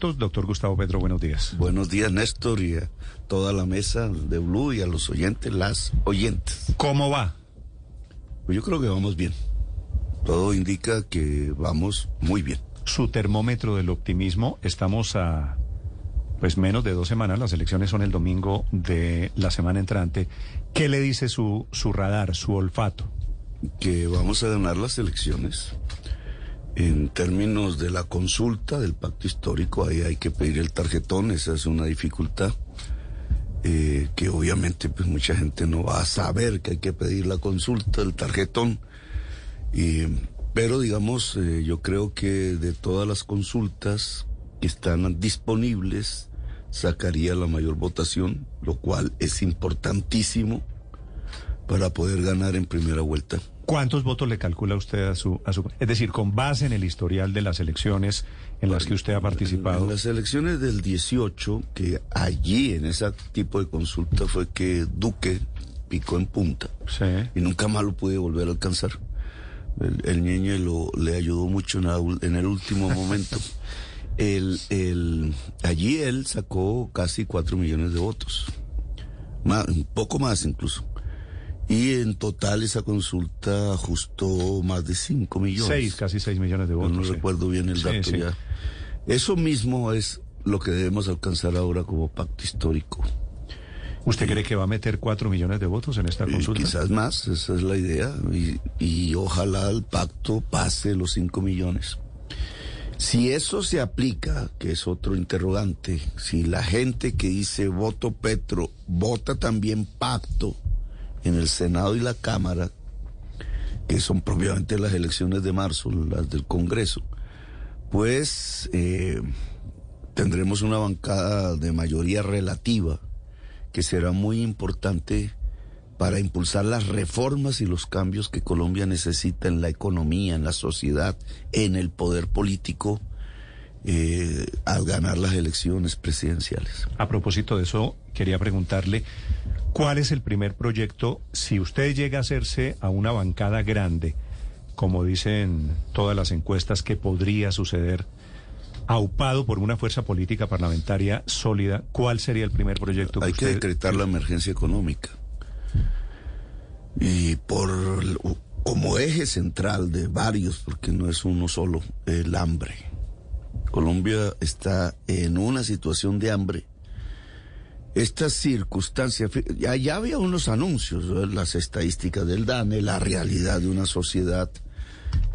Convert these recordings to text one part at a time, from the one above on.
Doctor Gustavo Pedro, buenos días. Buenos días, Néstor, y a toda la mesa de Blue y a los oyentes, las oyentes. ¿Cómo va? Pues yo creo que vamos bien. Todo indica que vamos muy bien. Su termómetro del optimismo, estamos a pues menos de dos semanas, las elecciones son el domingo de la semana entrante. ¿Qué le dice su, su radar, su olfato? Que vamos a ganar las elecciones. En términos de la consulta del pacto histórico, ahí hay que pedir el tarjetón, esa es una dificultad. Eh, que obviamente pues mucha gente no va a saber que hay que pedir la consulta, el tarjetón. Y, pero digamos, eh, yo creo que de todas las consultas que están disponibles, sacaría la mayor votación, lo cual es importantísimo para poder ganar en primera vuelta. ¿Cuántos votos le calcula usted a su, a su... Es decir, con base en el historial de las elecciones en las que usted ha participado? En las elecciones del 18, que allí en ese tipo de consulta fue que Duque picó en punta. Sí. Y nunca más lo pude volver a alcanzar. El, el Ñeñe lo, le ayudó mucho en, la, en el último momento. el, el, allí él sacó casi cuatro millones de votos. Más, un poco más incluso. Y en total esa consulta ajustó más de 5 millones. Seis, casi 6 millones de votos. Yo no sí. recuerdo bien el dato Sí, sí. ya. Eso mismo es lo que debemos alcanzar ahora como pacto histórico. ¿Usted cree que va a meter 4 millones de votos en esta Y consulta? quizás más, esa es la idea. Y, y ojalá el pacto pase los 5 millones. Si eso se aplica, que es otro interrogante, si la gente que dice voto Petro vota también pacto en el Senado y la Cámara, que son propiamente las elecciones de marzo, las del Congreso, pues eh, tendremos una bancada de mayoría relativa que será muy importante para impulsar las reformas y los cambios que Colombia necesita en la economía, en la sociedad, en el poder político, eh, al ganar las elecciones presidenciales. A propósito de eso, quería preguntarle, ¿cuál es el primer proyecto, si usted llega a hacerse a una bancada grande, como dicen todas las encuestas, que podría suceder, aupado por una fuerza política parlamentaria sólida, ¿cuál sería el primer proyecto que Hay que decretar la emergencia económica. Y por como eje central de varios, porque no es uno solo, el hambre. Colombia está en una situación de hambre. Estas circunstancias, ya, había unos anuncios, las estadísticas del DANE, la realidad de una sociedad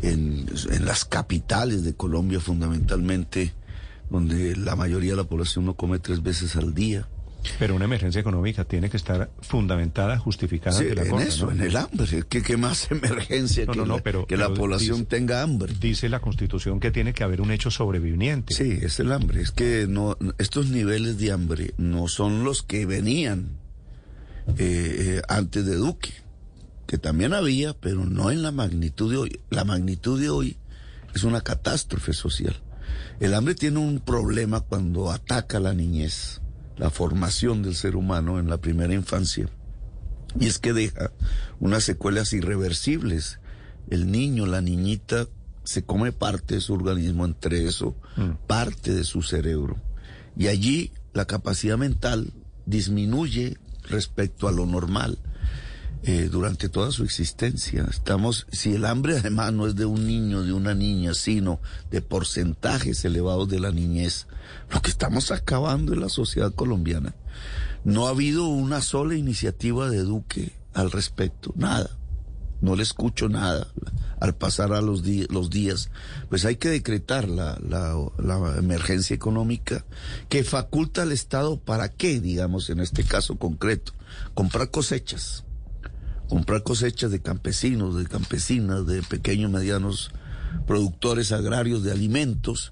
en, en las capitales de Colombia fundamentalmente, donde la mayoría de la población no come tres veces al día. Pero una emergencia económica tiene que estar fundamentada, justificada Sí, ante la en eso, ¿no? en el hambre. ¿Qué, qué más emergencia No, que, no, la, pero- que la población dice- tenga hambre? Dice la Constitución que tiene que haber un hecho sobreviviente. Sí, es el hambre. Es que no, estos niveles de hambre no son los que venían eh, eh, antes de Duque, que también había, pero no en la magnitud de hoy. La magnitud de hoy es una catástrofe social. El hambre tiene un problema cuando ataca a la niñez, la formación del ser humano en la primera infancia. Y es que deja unas secuelas irreversibles. El niño, la niñita, se come parte de su organismo, entre eso, parte de su cerebro. Y allí la capacidad mental disminuye respecto a lo normal eh, durante toda su existencia. Estamos, si el hambre además no es de un niño, de una niña, sino de porcentajes elevados de la niñez, lo que estamos acabando en la sociedad colombiana. No ha habido una sola iniciativa de Duque al respecto, nada. No le escucho nada al pasar a los, los días. Pues hay que decretar la, la, la emergencia económica que faculta al Estado para qué, digamos, en este caso concreto, comprar cosechas comprar cosechas de campesinos, de campesinas, de pequeños medianos productores agrarios de alimentos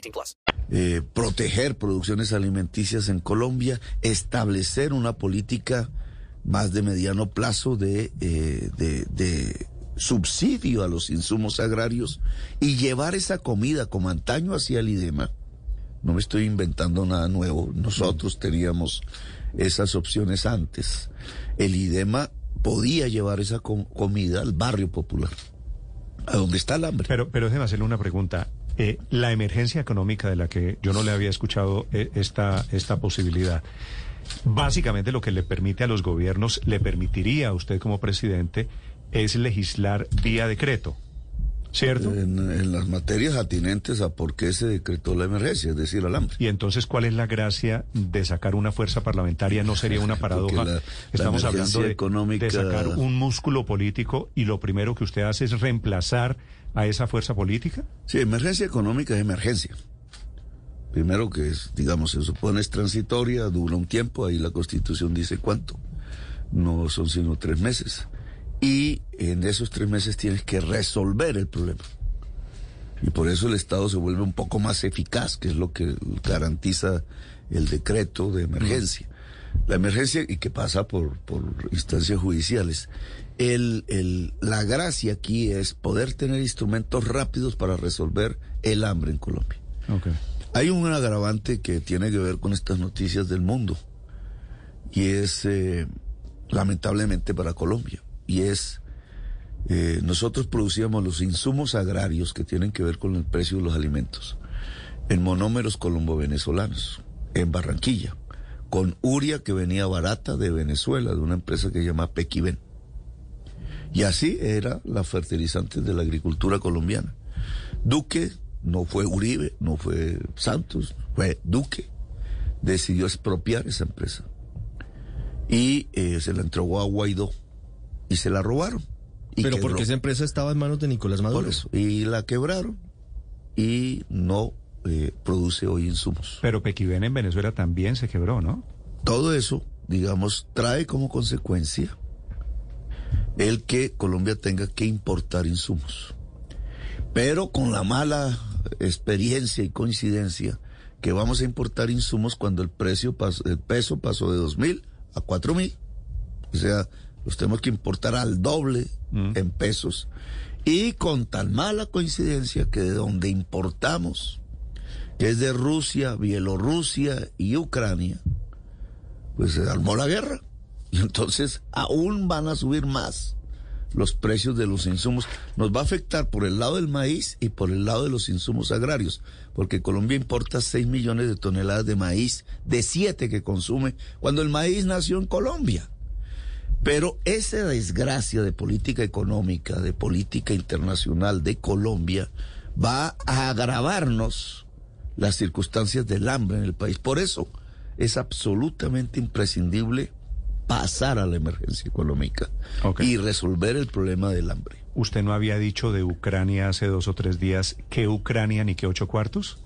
18 plus. eh, proteger producciones alimenticias en Colombia, establecer una política más de mediano plazo de, eh, de, de subsidio a los insumos agrarios y llevar esa comida como antaño hacia el IDEMA. No me estoy inventando nada nuevo. Nosotros teníamos esas opciones antes. El IDEMA podía llevar esa com- comida al barrio popular, a donde está el hambre. Pero, pero déjeme hacerle una pregunta. Eh, la emergencia económica de la que yo no le había escuchado eh, esta, esta posibilidad, básicamente lo que le permite a los gobiernos, le permitiría a usted como presidente, es legislar vía decreto, ¿cierto? en, en las materias atinentes a por qué se decretó la emergencia, es decir, al hambre. Y entonces, ¿cuál es la gracia de sacar una fuerza parlamentaria? ¿No sería una paradoja? La Estamos hablando de, económica- de sacar un músculo político y lo primero que usted hace es reemplazar a esa fuerza política. Sí, emergencia económica es emergencia. Primero que es, digamos, se supone es transitoria, dura un tiempo, ahí la constitución dice cuánto. No son sino tres meses. Y en esos tres meses tienes que resolver el problema. Y por eso el Estado se vuelve un poco más eficaz, que es lo que garantiza el decreto de emergencia. La emergencia y que pasa por, por instancias judiciales. El, el, la gracia aquí es poder tener instrumentos rápidos para resolver el hambre en Colombia. Hay un agravante que tiene que ver con estas noticias del mundo y es eh, lamentablemente para Colombia. Y es eh, nosotros producíamos los insumos agrarios que tienen que ver con el precio de los alimentos en monómeros colombo-venezolanos en Barranquilla con uria que venía barata de Venezuela de una empresa que se llama Pequiven y así era la fertilizante de la agricultura colombiana Duque no fue Uribe, no fue Santos, fue Duque. Decidió expropiar esa empresa. Y eh, se la entregó a Guaidó. Y se la robaron. Y Pero quebró. porque esa empresa estaba en manos de Nicolás Maduro. Por eso. Y la quebraron. Y no eh, produce hoy insumos. Pero Pequiven en Venezuela también se quebró, ¿no? Todo eso, digamos, trae como consecuencia el que Colombia tenga que importar insumos. Pero con la mala experiencia y coincidencia que vamos a importar insumos cuando el precio pasó, el peso pasó de dos mil a cuatro mil. O sea, los tenemos que importar al doble en pesos. Y con tan mala coincidencia que de donde importamos, que es de Rusia, Bielorrusia y Ucrania, pues se armó la guerra. Y entonces aún van a subir más los precios de los insumos. Nos va a afectar por el lado del maíz y por el lado de los insumos agrarios, porque Colombia importa 6 millones de toneladas de maíz, de 7 que consume, cuando el maíz nació en Colombia. Pero esa desgracia de política económica, de política internacional de Colombia, va a agravarnos las circunstancias del hambre en el país. Por eso es absolutamente imprescindible pasar a la emergencia económica y resolver el problema del hambre. ¿Usted no había dicho de Ucrania hace dos o tres días que Ucrania ni que ocho cuartos?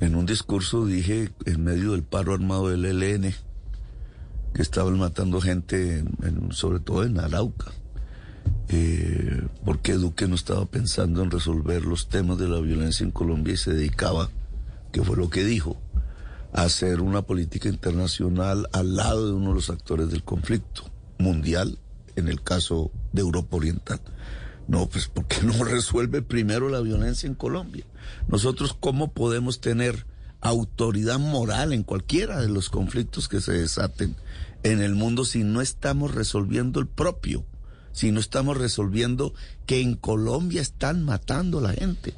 En un discurso dije, en medio del paro armado del ELN, que estaban matando gente, en- sobre todo en Arauca, eh, porque Duque no estaba pensando en resolver los temas de la violencia en Colombia y se dedicaba, que fue lo que dijo, hacer una política internacional al lado de uno de los actores del conflicto mundial, en el caso de Europa Oriental. No, pues porque no resuelve primero la violencia en Colombia. Nosotros, ¿cómo podemos tener autoridad moral en cualquiera de los conflictos que se desaten en el mundo si no estamos resolviendo el propio? Si no estamos resolviendo que en Colombia están matando a la gente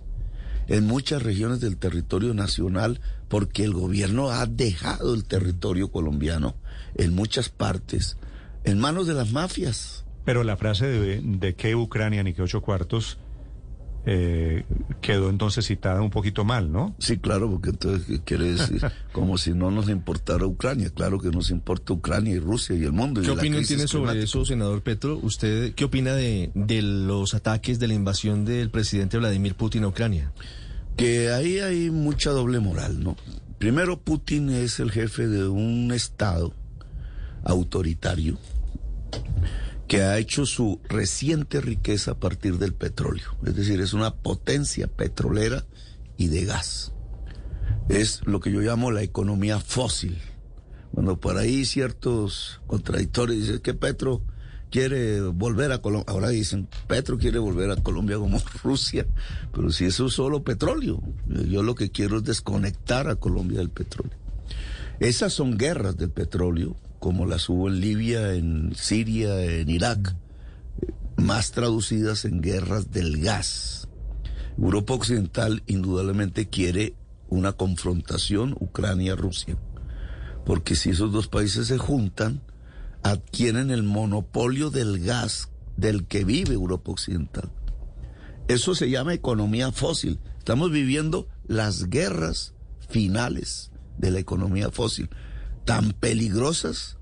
en muchas regiones del territorio nacional porque el gobierno ha dejado el territorio colombiano en muchas partes en manos de las mafias. Pero la frase de, de que Ucrania ni que ocho cuartos eh, quedó entonces citada un poquito mal, ¿no? Sí, claro, porque entonces ¿qué quiere decir como si no nos importara Ucrania. Claro que nos importa Ucrania y Rusia y el mundo. y ¿Qué opinión tiene sobre climática. eso, senador Petro? ¿Usted qué opina de, de los ataques de la invasión del presidente Vladimir Putin a Ucrania? Que ahí hay mucha doble moral, ¿no? Primero, Putin es el jefe de un Estado autoritario que ha hecho su reciente riqueza a partir del petróleo. Es decir, es una potencia petrolera y de gas. Es lo que yo llamo la economía fósil. Cuando por ahí ciertos contradictores dicen que Petro quiere volver a Colombia, ahora dicen Petro quiere volver a Colombia como Rusia, pero si eso es solo petróleo, yo lo que quiero es desconectar a Colombia del petróleo. Esas son guerras del petróleo, como las hubo en Libia, en Siria, en Irak, más traducidas en guerras del gas. Europa Occidental indudablemente quiere una confrontación Ucrania-Rusia, porque si esos dos países se juntan, adquieren el monopolio del gas del que vive Europa Occidental. Eso se llama economía fósil. Estamos viviendo las guerras finales de la economía fósil, tan peligrosas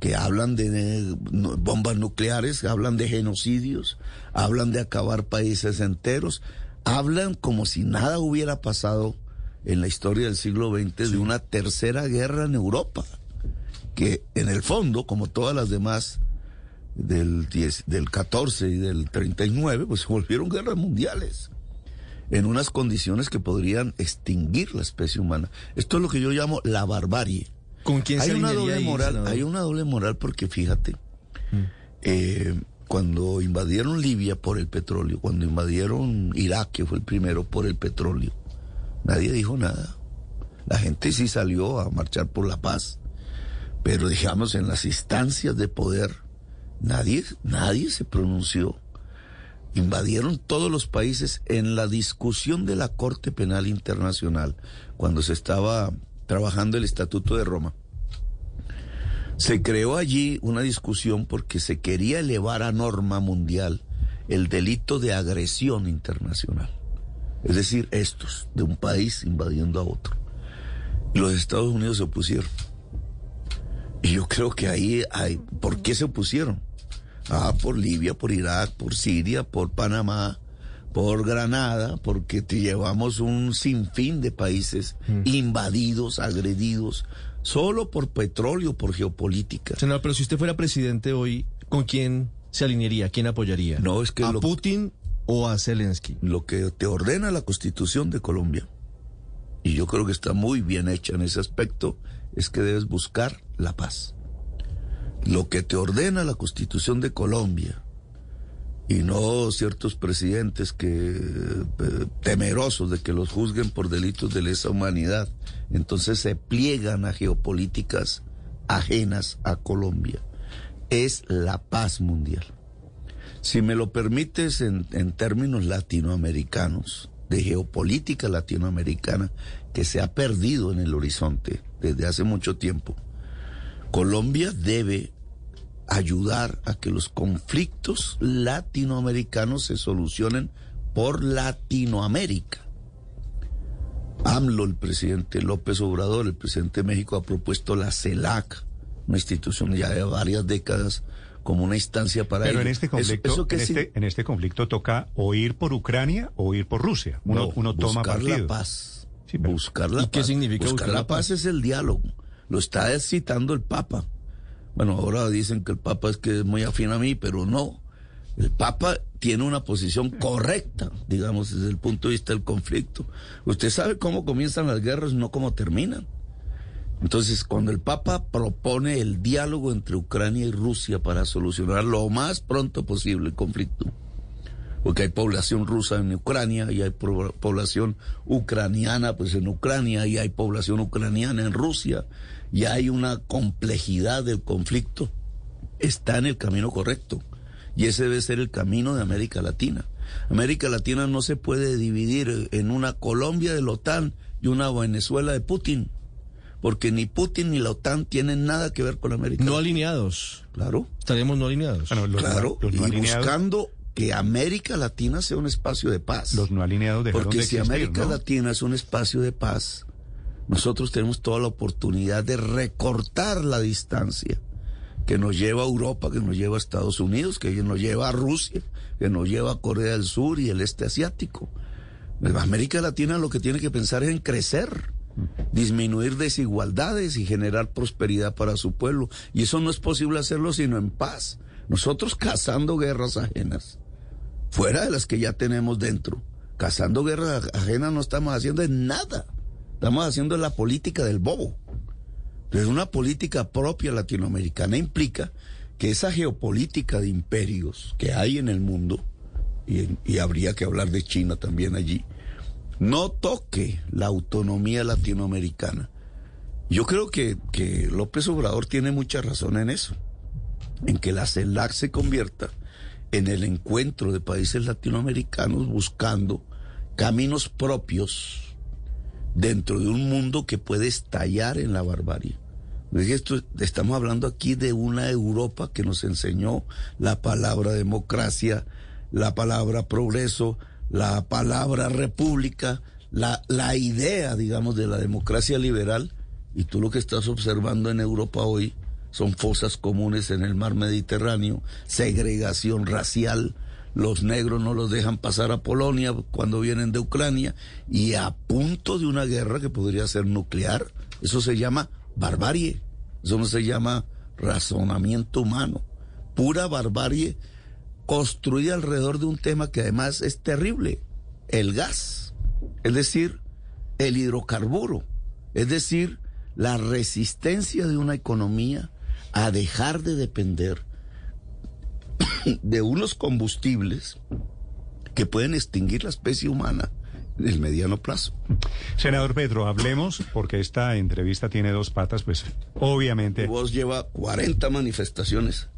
que hablan de bombas nucleares, hablan de genocidios, hablan de acabar países enteros, hablan como si nada hubiera pasado en la historia del siglo XX de una tercera guerra en Europa, que en el fondo, como todas las demás del, 10, del 14 y del 39, pues se volvieron guerras mundiales en unas condiciones que podrían extinguir la especie humana. Esto es lo que yo llamo la barbarie. ¿Con quién hay se una doble ahí, moral, senador? hay una doble moral porque fíjate, eh, cuando invadieron Libia por el petróleo, cuando invadieron Irak, que fue el primero por el petróleo, nadie dijo nada. La gente sí salió a marchar por la paz, pero digamos en las instancias de poder nadie nadie se pronunció. Invadieron todos los países en la discusión de la Corte Penal Internacional cuando se estaba trabajando el Estatuto de Roma. Se creó allí una discusión porque se quería elevar a norma mundial el delito de agresión internacional. Es decir, estos, de un país invadiendo a otro. Los Estados Unidos se opusieron. Y yo creo que ahí hay... ¿Por qué se opusieron? Ah, por Libia, por Irak, por Siria, por Panamá, por Granada, porque te llevamos un sinfín de países invadidos, agredidos, solo por petróleo, por geopolítica. Senador, pero si usted fuera presidente hoy, ¿con quién se alinearía? ¿Quién apoyaría? No, es que ¿A lo- Putin o a Zelensky? lo que te ordena la constitución de Colombia, y yo creo que está muy bien hecha en ese aspecto, es que debes buscar la paz. Lo que te ordena la constitución de Colombia, y no ciertos presidentes que eh, temerosos de que los juzguen por delitos de lesa humanidad, entonces se pliegan a geopolíticas ajenas a Colombia. Es la paz mundial. Si me lo permites en, en términos latinoamericanos, de geopolítica latinoamericana, que se ha perdido en el horizonte desde hace mucho tiempo, Colombia debe ayudar a que los conflictos latinoamericanos se solucionen por Latinoamérica. AMLO, el presidente López Obrador, el presidente de México, ha propuesto la CELAC, una institución ya de varias décadas, como una instancia para Pero ello. en este Eso- conflicto, eso en, este, en este conflicto toca o ir por Ucrania o ir por Rusia. Uno, No, uno toma buscar partido. la paz. Sí, buscar la ¿Y qué paz. significa buscar, la paz? es el diálogo. Lo está citando el Papa. Bueno, ahora dicen que el Papa es que es muy afín a mí, pero no. El Papa tiene una posición correcta, digamos, desde el punto de vista del conflicto. Usted sabe cómo comienzan las guerras, no cómo terminan. Entonces, cuando el Papa propone el diálogo entre Ucrania y Rusia para solucionar lo más pronto posible el conflicto, porque hay población rusa en Ucrania y hay población ucraniana pues en Ucrania y hay población ucraniana en Rusia y hay una complejidad del conflicto, está en el camino correcto y ese debe ser el camino de América Latina. América Latina no se puede dividir en una Colombia de la OTAN y una Venezuela de Putin, porque ni Putin ni la OTAN tienen nada que ver con América. No Latina. alineados. Claro. Estaremos no alineados. Bueno, los, Claro, los no y alineados- buscando que América Latina sea un espacio de paz. Los no alineados dejaron Porque de si existir, América ¿no? Latina es un espacio de paz, nosotros tenemos toda la oportunidad de recortar la distancia que nos lleva a Europa, que nos lleva a Estados Unidos, que nos lleva a Rusia, que nos lleva a Corea del Sur y el este asiático. América Latina lo que tiene que pensar es en crecer, disminuir desigualdades y generar prosperidad para su pueblo. Y eso no es posible hacerlo sino en paz. Nosotros cazando guerras ajenas, fuera de las que ya tenemos dentro, cazando guerras ajenas no estamos haciendo en nada. Estamos haciendo la política del bobo. Entonces, una política propia latinoamericana implica que esa geopolítica de imperios que hay en el mundo, y, y habría que hablar de China también allí, no toque la autonomía latinoamericana. Yo creo que, que López Obrador tiene mucha razón en eso, en que la CELAC se convierta en el encuentro de países latinoamericanos buscando caminos propios dentro de un mundo que puede estallar en la barbarie. Esto, estamos hablando aquí de una Europa que nos enseñó la palabra democracia, la palabra progreso, la palabra república, la, la idea, digamos, de la democracia liberal. Y tú lo que estás observando en Europa hoy son fosas comunes en el mar Mediterráneo, segregación racial, los negros no los dejan pasar a Polonia cuando vienen de Ucrania y a punto de una guerra que podría ser nuclear. Eso se llama barbarie, eso no se llama razonamiento humano, pura barbarie construida alrededor de un tema que además es terrible, el gas, es decir, el hidrocarburo, es decir, la resistencia de una economía a dejar de depender de unos combustibles que pueden extinguir la especie humana en el mediano plazo. Senador Pedro, hablemos, porque esta entrevista tiene dos patas, pues obviamente, Vos lleva 40 manifestaciones.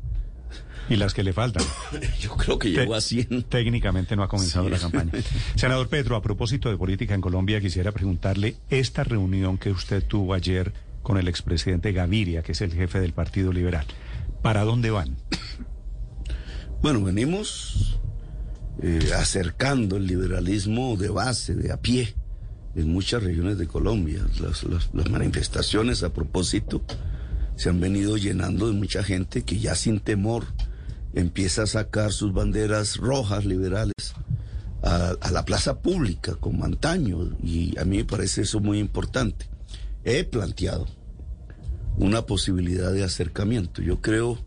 y las que le faltan. Yo creo que llegó a 100. Técnicamente no ha comenzado Sí. la campaña. Senador Pedro, a propósito de política en Colombia, quisiera preguntarle esta reunión que usted tuvo ayer con el expresidente Gaviria, que es el jefe del Partido Liberal. ¿Para dónde van? Bueno, venimos eh, acercando el liberalismo de base, de a pie, en muchas regiones de Colombia. Las, manifestaciones a propósito se han venido llenando de mucha gente que ya sin temor empieza a sacar sus banderas rojas liberales a, a la plaza pública como antaño y a mí me parece eso muy importante. He planteado una posibilidad de acercamiento. Yo creo,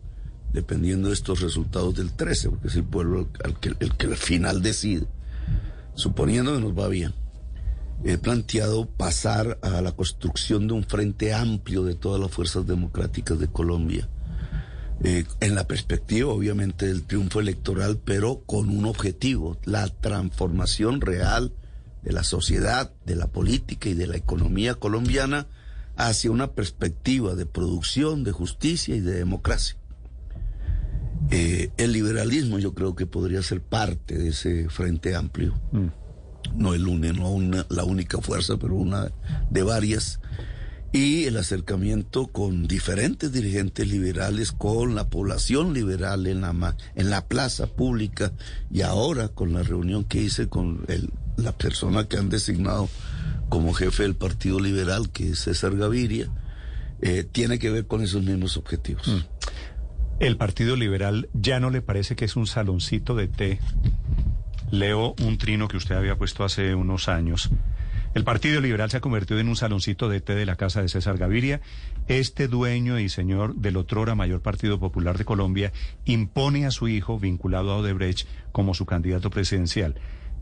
dependiendo de estos resultados del 13, porque es el pueblo al que, el que al final decide, suponiendo que nos va bien, he planteado pasar a la construcción de un frente amplio de todas las fuerzas democráticas de Colombia, eh, en la perspectiva obviamente del triunfo electoral, pero con un objetivo, la transformación real de la sociedad, de la política y de la economía colombiana hacia una perspectiva de producción, de justicia y de democracia. Eh, el liberalismo yo creo que podría ser parte de ese frente amplio. No el une, no una, la única fuerza, pero una de varias. Y el acercamiento con diferentes dirigentes liberales, con la población liberal en la, en la plaza pública y ahora con la reunión que hice con el- la persona que han designado como jefe del Partido Liberal, que es César Gaviria, eh, tiene que ver con esos mismos objetivos. ¿El Partido Liberal ya no le parece que es un saloncito de té? Leo un trino que usted había puesto hace unos años. El Partido Liberal se ha convertido en un saloncito de té de la casa de César Gaviria. Este dueño y señor del otrora mayor Partido Popular de Colombia impone a su hijo, vinculado a Odebrecht, como su candidato presidencial.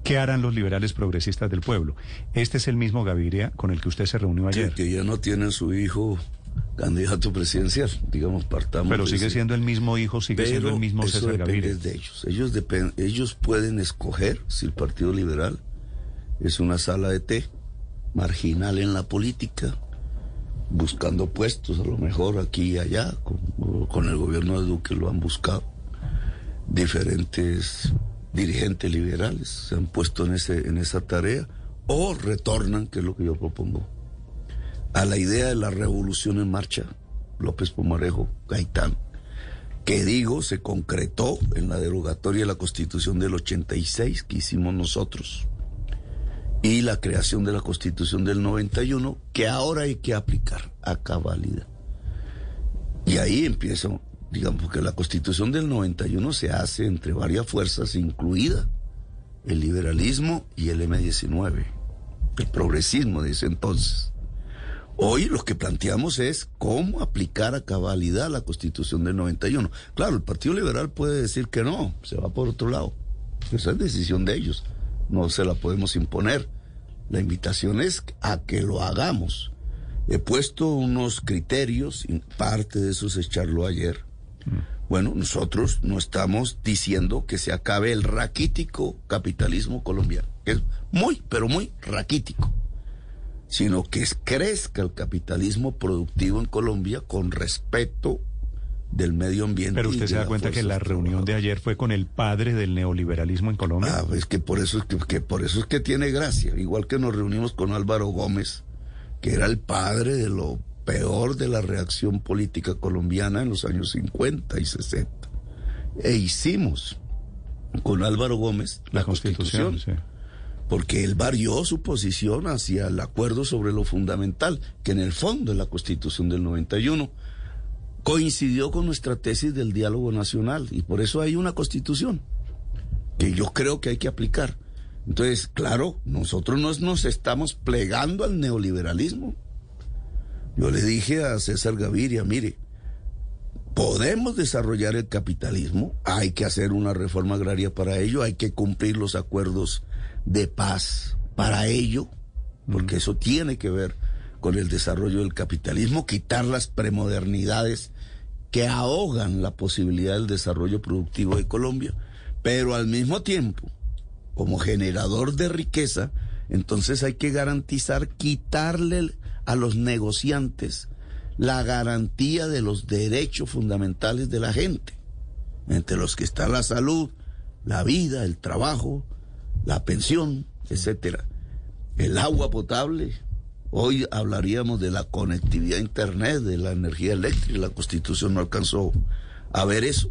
¿Qué harán los liberales progresistas del pueblo? Este es el mismo Gaviria con el que usted se reunió ayer. que ya no tiene su hijo candidato presidencial, digamos, partamos. Pero sigue siendo el mismo hijo, sigue siendo el mismo eso César Gaviria. de ellos. Ellos, ellos pueden escoger si el Partido Liberal es una sala de té marginal en la política, buscando puestos, a lo mejor aquí y allá, con, con el gobierno de Duque lo han buscado. Diferentes dirigentes liberales se han puesto en, ese, en esa tarea o retornan, que es lo que yo propongo, a la idea de la revolución en marcha, López Pomarejo, Gaitán, que digo, se concretó en la derogatoria de la Constitución del 86 que hicimos nosotros y la creación de la Constitución del 91 que ahora hay que aplicar a cabalidad. Y ahí empiezo, digamos, porque la Constitución del 91 se hace entre varias fuerzas, incluida el liberalismo y el M19, el progresismo de ese entonces. Hoy lo que planteamos es cómo aplicar a cabalidad la Constitución del 91. Claro, el Partido Liberal puede decir que no, se va por otro lado. Esa es decisión de ellos, no se la podemos imponer. La invitación es a que lo hagamos. He puesto unos criterios, parte de eso es echarlo ayer. Bueno, nosotros no estamos diciendo que se acabe el raquítico capitalismo colombiano, que es muy, pero muy raquítico sino que crezca el capitalismo productivo en Colombia con respeto del medio ambiente. Pero usted se da cuenta que la reunión de ayer fue con el padre del neoliberalismo en Colombia. Ah, es que por eso es que, que, por eso es que tiene gracia, igual que nos reunimos con Álvaro Gómez, que era el padre de lo peor de la reacción política colombiana en los años 50 y 60. E hicimos con Álvaro Gómez la, constitución. porque él varió su posición hacia el acuerdo sobre lo fundamental, que en el fondo es la Constitución del 91 coincidió con nuestra tesis del diálogo nacional y por eso hay una Constitución que yo creo que hay que aplicar. Entonces, claro, nosotros no nos estamos plegando al neoliberalismo. Yo le dije a César Gaviria, mire, podemos desarrollar el capitalismo, hay que hacer una reforma agraria para ello, hay que cumplir los acuerdos de paz para ello, porque eso tiene que ver con el desarrollo del capitalismo, quitar las premodernidades que ahogan la posibilidad del desarrollo productivo de Colombia, pero al mismo tiempo, como generador de riqueza, entonces hay que garantizar quitarle a los negociantes la garantía de los derechos fundamentales de la gente, entre los que está la salud, la vida, el trabajo, la pensión, etcétera, el agua potable. Hoy hablaríamos de la conectividad a internet, de la energía eléctrica. La Constitución no alcanzó a ver eso.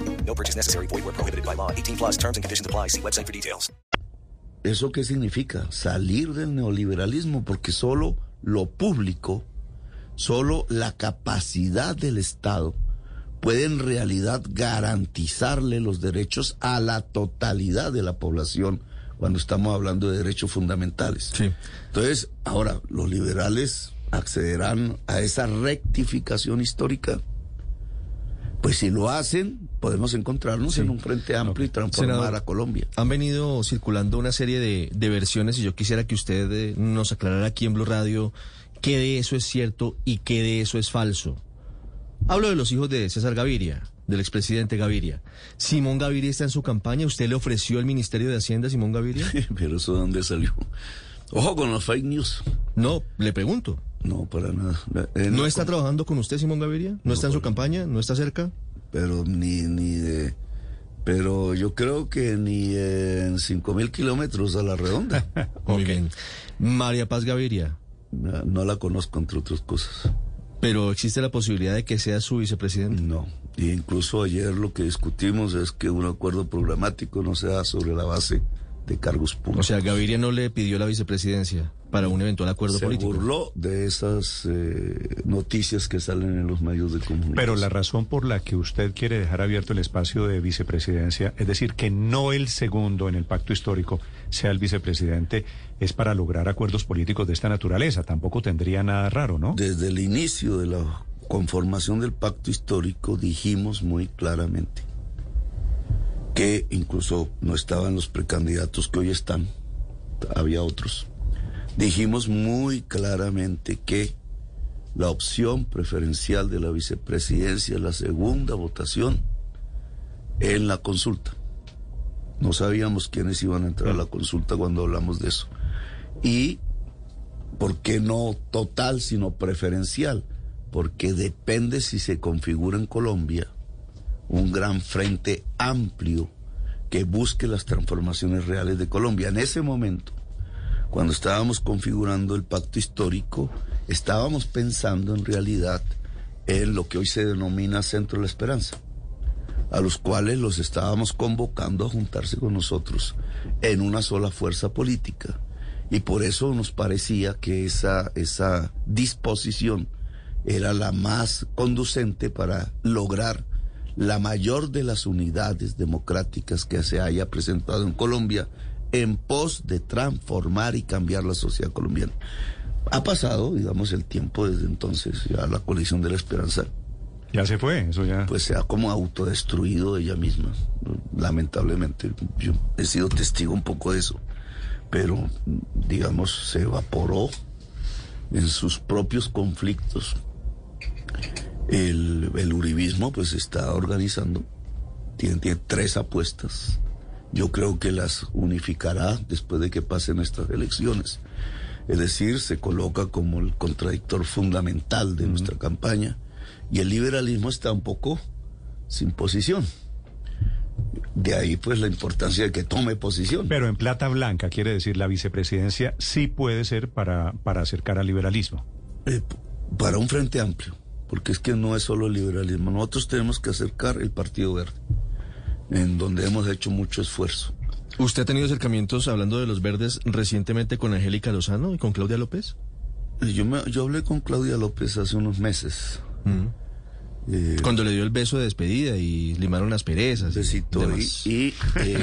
No purchase necessary. Void where prohibited by law. 18 plus terms and conditions apply. See website for details. ¿Eso qué significa? Salir del neoliberalismo, porque solo lo público, solo la capacidad del Estado puede en realidad garantizarle los derechos a la totalidad de la población cuando estamos hablando de derechos fundamentales. Sí. Entonces, ahora, los liberales accederán a esa rectificación histórica. Pues si lo hacen, podemos encontrarnos Sí. en un frente amplio y transformar Senador, a Colombia. Han venido circulando una serie de, de versiones y yo quisiera que usted eh, nos aclarara aquí en Blue Radio qué de eso es cierto y qué de eso es falso. Hablo de los hijos de César Gaviria, del expresidente Gaviria. ¿Simón Gaviria está en su campaña? ¿Usted le ofreció el Ministerio de Hacienda a Simón Gaviria? Pero eso de dónde salió. Ojo con los fake news. No, le pregunto. No, para nada. Eh, ¿No está con- trabajando con usted, Simón Gaviria? ¿No, No, está en su campaña? ¿No está cerca? Pero ni, ni de... Pero yo creo que ni en cinco mil kilómetros a la redonda. Muy bien. María Paz Gaviria. No la conozco, entre otras cosas. Pero existe la posibilidad de que sea su vicepresidente. No. Y incluso ayer lo que discutimos es que un acuerdo programático no se da sobre la base de cargos O públicos. sea, Gaviria no le pidió la vicepresidencia para un eventual acuerdo se político. burló de esas eh, noticias que salen en los medios de comunicación. Pero la razón por la que usted quiere dejar abierto el espacio de vicepresidencia, es decir, que no el segundo en el pacto histórico sea el vicepresidente, es para lograr acuerdos políticos de esta naturaleza. Tampoco tendría nada raro, ¿no? Desde el inicio de la conformación del pacto histórico dijimos muy claramente que incluso no estaban los precandidatos que hoy están, había otros. Dijimos muy claramente que la opción preferencial de la vicepresidencia es la segunda votación en la consulta. No sabíamos quiénes iban a entrar a la consulta cuando hablamos de eso. Y, ¿por qué no total, sino preferencial? Porque depende si se configura en Colombia un gran frente amplio que busque las transformaciones reales de Colombia. En ese momento, cuando estábamos configurando el pacto histórico, estábamos pensando en realidad en lo que hoy se denomina Centro de la Esperanza, a los cuales los estábamos convocando a juntarse con nosotros en una sola fuerza política. Y por eso nos parecía que esa, esa disposición era la más conducente para lograr la mayor de las unidades democráticas que se haya presentado en Colombia en pos de transformar y cambiar la sociedad colombiana. Ha pasado, digamos, el tiempo desde entonces, ya la coalición de la esperanza. Ya se fue, eso ya. Pues se ha como autodestruido ella misma, lamentablemente. Yo he sido testigo un poco de eso, pero, digamos, se evaporó en sus propios conflictos. El, el uribismo, pues, está organizando, tiene, tiene tres apuestas. Yo creo que las unificará después de que pasen estas elecciones es decir, se coloca como el contradictor fundamental de nuestra campaña y el liberalismo está un poco sin posición. De ahí pues la importancia de que tome posición. Pero en plata blanca, quiere decir, la vicepresidencia sí puede ser para, para acercar al liberalismo. Eh, para un frente amplio, porque es que no es solo el liberalismo, nosotros tenemos que acercar el Partido Verde, en donde hemos hecho mucho esfuerzo. ¿Usted ha tenido acercamientos, hablando de los verdes, recientemente con Angélica Lozano y con Claudia López? Yo, me, yo hablé con Claudia López hace unos meses. Mm. Eh, Cuando le dio el beso de despedida y limaron las perezas. Besito y... y eh,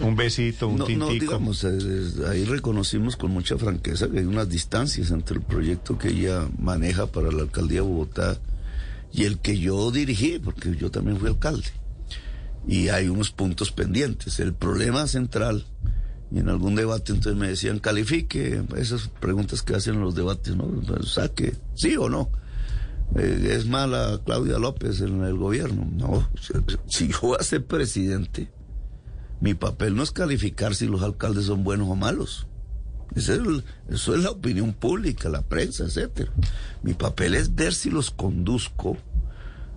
un besito, un no, tintico. No, digamos, eh, ahí reconocimos con mucha franqueza que hay unas distancias entre el proyecto que ella maneja para la alcaldía de Bogotá y el que yo dirigí, porque yo también fui alcalde y hay unos puntos pendientes. El problema central, y en algún debate entonces me decían, califique esas preguntas que hacen en los debates, ¿no? Pues, saque, sí o no. Eh, ¿Es mala Claudia López en el gobierno? No, si yo voy a ser presidente, mi papel no es calificar si los alcaldes son buenos o malos. Eso es, es la opinión pública, la prensa, etcétera. Mi papel es ver si los conduzco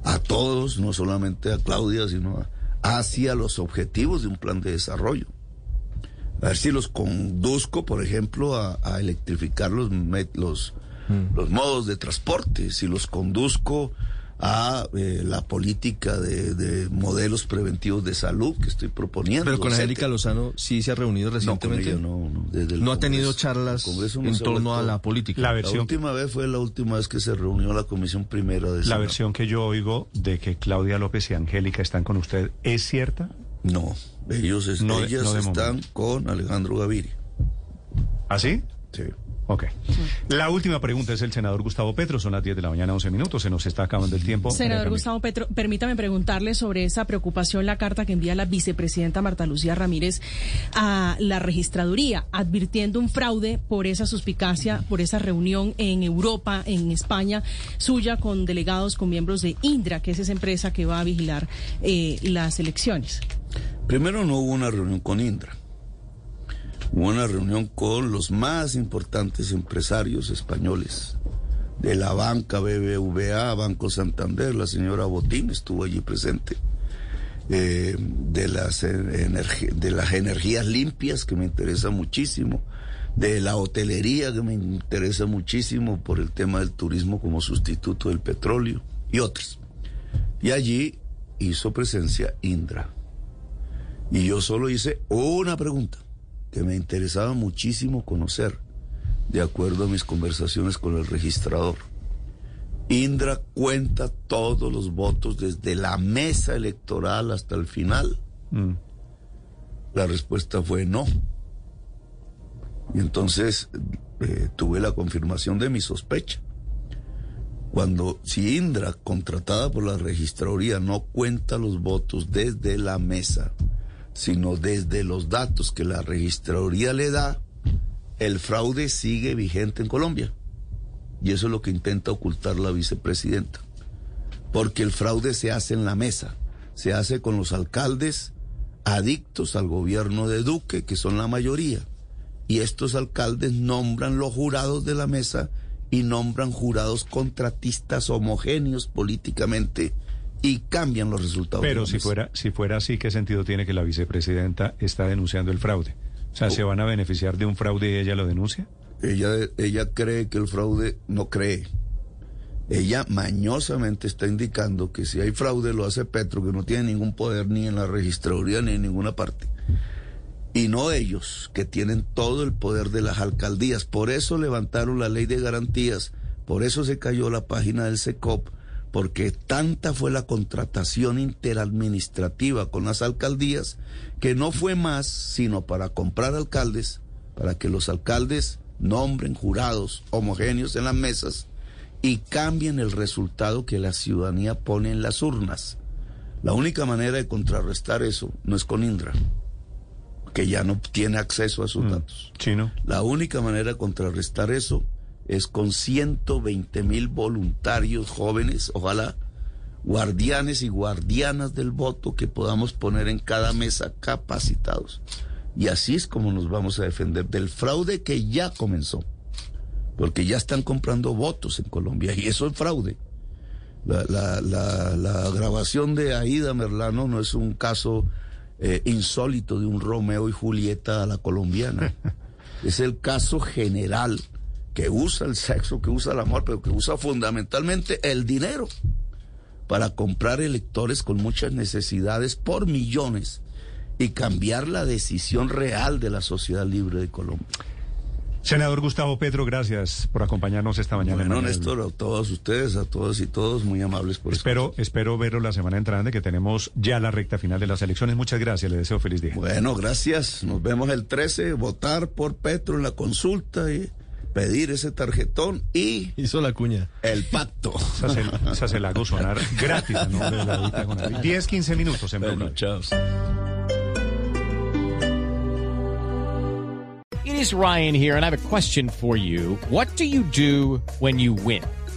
a todos, no solamente a Claudia, sino a, hacia los objetivos de un plan de desarrollo. A ver si los conduzco, por ejemplo, a, a electrificar los, los, mm. los modos de transporte, si los conduzco a eh, la política de, de, modelos preventivos de salud que estoy proponiendo. Pero con Angélica Lozano sí se ha reunido recientemente. No, no, desde no ha tenido charlas no en torno a la política. La, versión, la última vez fue la última vez que se reunió la comisión primera de La versión que yo oigo de que Claudia López y Angélica están con usted, ¿es cierta? No, ellos es, no, ellas no están momento. con Alejandro Gaviria. ¿Ah, sí? Sí. Ok. La última pregunta es el senador Gustavo Petro. Son las 10 de la mañana, 11 minutos. Se nos está acabando el tiempo. Senador Gustavo Petro, permítame preguntarle sobre esa preocupación, la carta que envía la vicepresidenta Marta Lucía Ramírez a la registraduría, advirtiendo un fraude por esa suspicacia, por esa reunión en Europa, en España, suya con delegados, con miembros de Indra, que es esa empresa que va a vigilar eh, las elecciones. Primero no hubo una reunión con Indra hubo una reunión con los más importantes empresarios españoles de la banca BBVA, Banco Santander, la señora Botín estuvo allí presente, eh, de, las de las energías limpias que me interesa muchísimo, de la hotelería que me interesa muchísimo por el tema del turismo como sustituto del petróleo y otras. Y allí hizo presencia Indra. Y yo solo hice una pregunta que me interesaba muchísimo conocer, de acuerdo a mis conversaciones con el registrador. Indra cuenta todos los votos desde la mesa electoral hasta el final. Mm. La respuesta fue no. Y entonces eh, tuve la confirmación de mi sospecha. Cuando si Indra, contratada por la registraduría, no cuenta los votos desde la mesa, sino desde los datos que la registraduría le da, el fraude sigue vigente en Colombia. Y eso es lo que intenta ocultar la vicepresidenta. Porque el fraude se hace en la mesa, se hace con los alcaldes adictos al gobierno de Duque, que son la mayoría. Y estos alcaldes nombran los jurados de la mesa y nombran jurados contratistas homogéneos políticamente y cambian los resultados. Pero si fuera, si fuera así, ¿qué sentido tiene que la vicepresidenta está denunciando el fraude? O sea, ¿se van a beneficiar de un fraude y ella lo denuncia? Ella, ella cree que el fraude no cree. Ella mañosamente está indicando que si hay fraude lo hace Petro, que no tiene ningún poder ni en la registraduría ni en ninguna parte. Y no ellos, que tienen todo el poder de las alcaldías. Por eso levantaron la ley de garantías, por eso se cayó la página del SECOP, porque tanta fue la contratación interadministrativa con las alcaldías que no fue más sino para comprar alcaldes, para que los alcaldes nombren jurados homogéneos en las mesas y cambien el resultado que la ciudadanía pone en las urnas. La única manera de contrarrestar eso no es con Indra, que ya no tiene acceso a sus datos. Chino. La única manera de contrarrestar eso es con 120 mil voluntarios jóvenes, ojalá guardianes y guardianas del voto que podamos poner en cada mesa capacitados. Y así es como nos vamos a defender del fraude que ya comenzó. Porque ya están comprando votos en Colombia y eso es fraude. La, la- la- la grabación de Aida Merlano no es un caso eh, insólito de un Romeo y Julieta a la colombiana. es el caso general que usa el sexo, que usa el amor, pero que usa fundamentalmente el dinero para comprar electores con muchas necesidades por millones y cambiar la decisión real de la sociedad libre de Colombia. Senador Gustavo Petro, gracias por acompañarnos esta mañana. en Bueno, Néstor, a todos ustedes, a todos y todos, muy amables por Espero, espero verlo la semana entrante, que tenemos ya la recta final de las elecciones. Muchas gracias, le deseo feliz día. Bueno, gracias. Nos vemos el 13. Votar por Petro en la consulta y pedir ese tarjetón y. Hizo la cuña. El pacto. Esa se, esa se la hago sonar gratis a nombre de la Dita con David. 10, 15 minutos en Radio. chao. It is Ryan here, and I have a question for you. What do you do when you win?